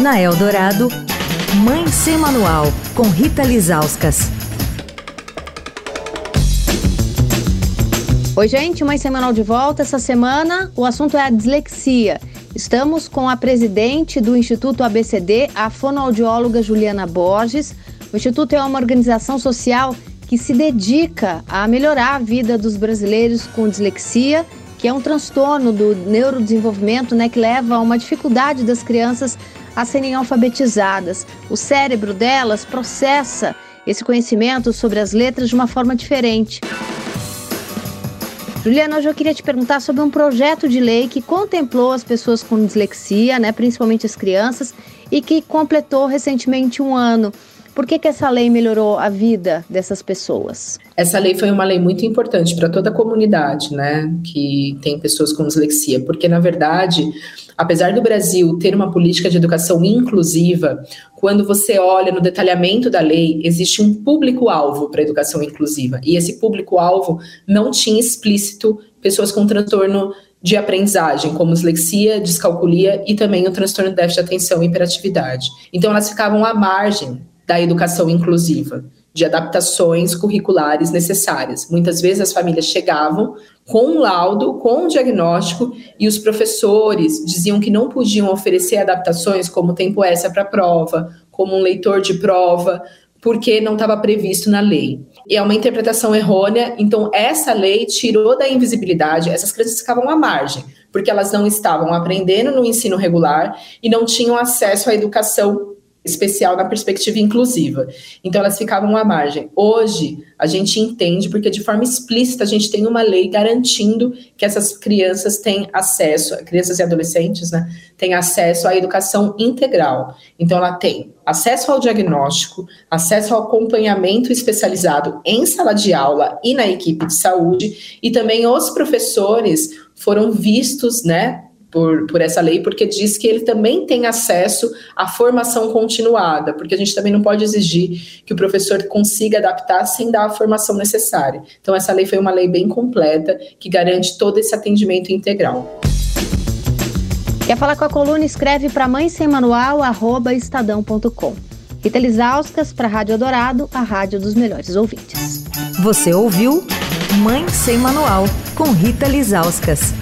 Na Eldorado, Mãe Sem Manual, com Rita Lizauskas. Oi, gente, Mãe Sem Manual de volta. Essa semana o assunto é a dislexia. Estamos com a presidente do Instituto ABCD, a fonoaudióloga Juliana Borges. O Instituto é uma organização social que se dedica a melhorar a vida dos brasileiros com dislexia, que é um transtorno do neurodesenvolvimento, né, que leva a uma dificuldade das crianças a serem alfabetizadas. O cérebro delas processa esse conhecimento sobre as letras de uma forma diferente. Juliana, hoje eu queria te perguntar sobre um projeto de lei que contemplou as pessoas com dislexia, né, principalmente as crianças, e que completou recentemente um ano. Por que, que essa lei melhorou a vida dessas pessoas? Essa lei foi uma lei muito importante para toda a comunidade, né, que tem pessoas com dislexia, porque na verdade, apesar do Brasil ter uma política de educação inclusiva, quando você olha no detalhamento da lei, existe um público-alvo para a educação inclusiva, e esse público-alvo não tinha explícito pessoas com transtorno de aprendizagem, como dislexia, descalculia e também o transtorno de déficit de atenção e hiperatividade. Então elas ficavam à margem da educação inclusiva, de adaptações curriculares necessárias. Muitas vezes as famílias chegavam com um laudo, com um diagnóstico, e os professores diziam que não podiam oferecer adaptações como tempo extra para prova, como um leitor de prova, porque não estava previsto na lei. E é uma interpretação errônea, então essa lei tirou da invisibilidade, essas crianças ficavam à margem, porque elas não estavam aprendendo no ensino regular e não tinham acesso à educação especial na perspectiva inclusiva. Então elas ficavam à margem. Hoje a gente entende porque de forma explícita a gente tem uma lei garantindo que essas crianças têm acesso, crianças e adolescentes, né, têm acesso à educação integral. Então ela tem acesso ao diagnóstico, acesso ao acompanhamento especializado em sala de aula e na equipe de saúde e também os professores foram vistos, né, por, por essa lei, porque diz que ele também tem acesso à formação continuada, porque a gente também não pode exigir que o professor consiga adaptar sem dar a formação necessária. Então, essa lei foi uma lei bem completa que garante todo esse atendimento integral. Quer falar com a coluna? Escreve para mãe sem manual, arroba estadão.com. Rita Lisauskas para a Rádio Dourado, a rádio dos melhores ouvintes. Você ouviu Mãe Sem Manual, com Rita Lisauskas.